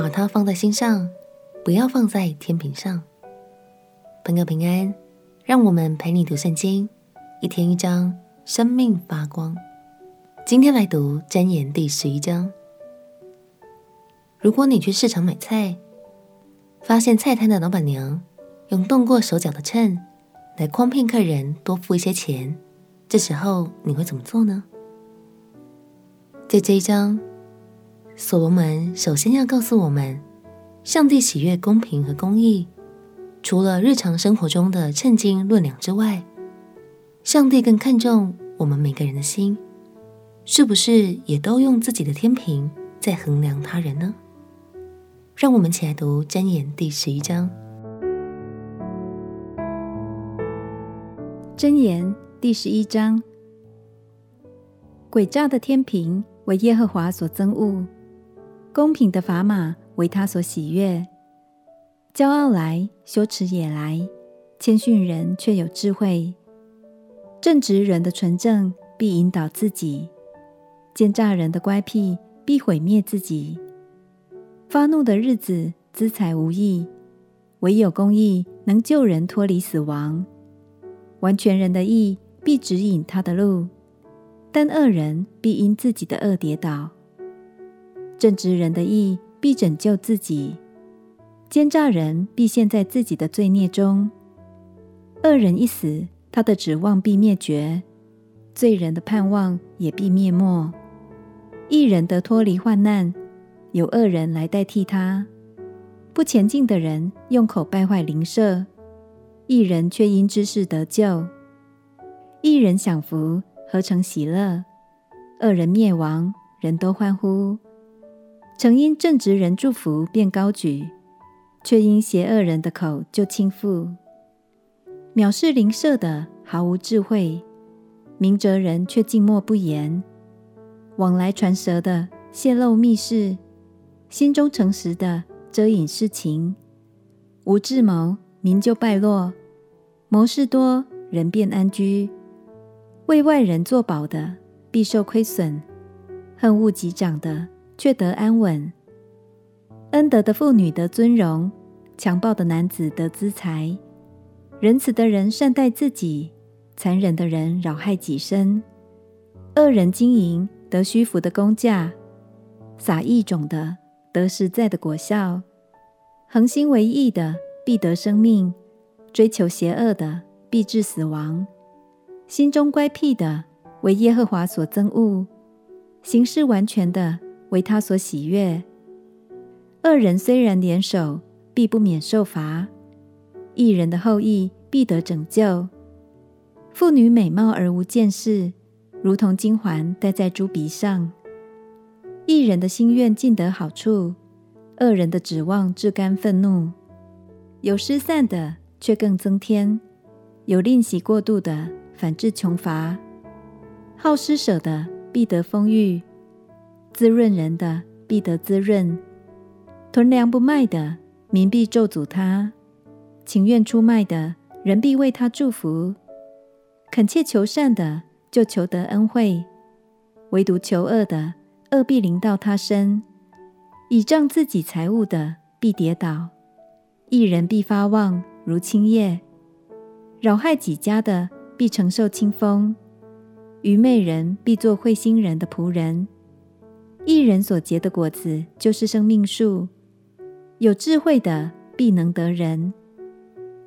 把它放在心上，不要放在天平上。朋友平安，让我们陪你读圣经，一天一章，生命发光。今天来读箴言第十一章。如果你去市场买菜，发现菜摊的老板娘用动过手脚的秤来诓骗客人多付一些钱，这时候你会怎么做呢？在这一章，所罗门首先要告诉我们，上帝喜悦公平和公义，除了日常生活中的称斤论两之外，上帝更看重我们每个人的心，是不是也都用自己的天平在衡量他人呢？让我们一起来读箴言第十一章。箴言第十一章：诡诈的天平，为耶和华所憎恶，公平的砝码为他所喜悦。骄傲来，羞耻也来；谦逊人却有智慧。正直人的纯正必引导自己，奸诈人的乖僻必毁灭自己。发怒的日子，资财无益；唯有公义能救人脱离死亡。完全人的义必指引他的路。但恶人必因自己的恶跌倒，正直人的义必拯救自己，奸诈人必陷在自己的罪孽中。恶人一死，他的指望必灭绝，罪人的盼望也必灭没。一人得脱离患难，有恶人来代替他。不前进的人用口败坏邻舍，一人却因知识得救。一人享福。何成喜乐？恶人灭亡，人都欢呼。曾因正直人祝福便高举，却因邪恶人的口就倾覆。藐视邻舍的毫无智慧，明哲人却静默不言。往来传舌的泄露密事，心中诚实的遮隐事情。无智谋，民就败落；谋事多，人便安居。为外人作保的，必受亏损；恨恶己长的，却得安稳。恩德的妇女得尊荣，强暴的男子得资财。仁慈的人善待自己，残忍的人扰害己身。恶人经营得虚浮的工价，撒义种的得实在的果效。恒心为义的必得生命，追求邪恶的必致死亡。心中乖僻的，为耶和华所憎恶；行事完全的，为他所喜悦。二人虽然联手，必不免受罚；一人的后裔必得拯救。妇女美貌而无见识，如同金环戴在猪鼻上。一人的心愿尽得好处，恶人的指望致干愤怒。有失散的，却更增添；有吝惜过度的，反致穷乏，好施舍的必得丰裕，滋润人的必得滋润，囤粮不卖的民必咒诅他，情愿出卖的人必为他祝福，恳切求善的就求得恩惠，唯独求恶的恶必临到他身，倚仗自己财物的必跌倒，一人必发旺如青叶，扰害己家的。必承受清风，愚昧人必做慧心人的仆人。一人所结的果子就是生命树，有智慧的必能得人。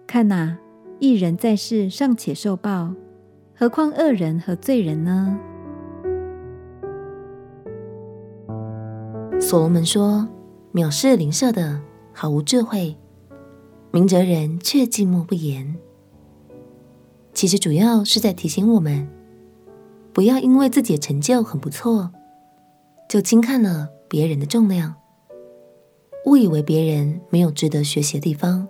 看哪，义人在世尚且受报，何况恶人和罪人呢？所罗门说：“藐视邻舍的毫无智慧，明哲人却静默不言。”其实主要是在提醒我们，不要因为自己的成就很不错，就轻看了别人的重量，误以为别人没有值得学习的地方，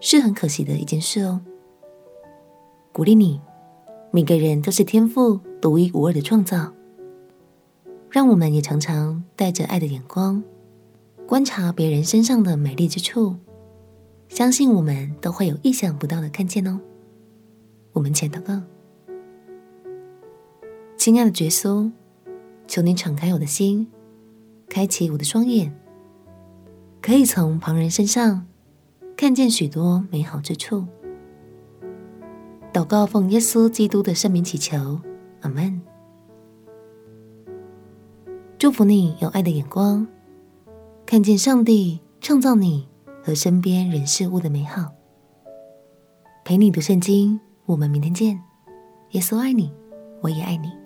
是很可惜的一件事哦。鼓励你，每个人都是天赋独一无二的创造，让我们也常常带着爱的眼光，观察别人身上的美丽之处，相信我们都会有意想不到的看见哦。我们前祷告，亲爱的耶稣，求你敞开我的心，开启我的双眼，可以从旁人身上看见许多美好之处。祷告奉耶稣基督的圣名祈求，阿门。祝福你有爱的眼光，看见上帝创造你和身边人事物的美好。陪你读圣经，我们明天见。耶稣爱你，我也爱你。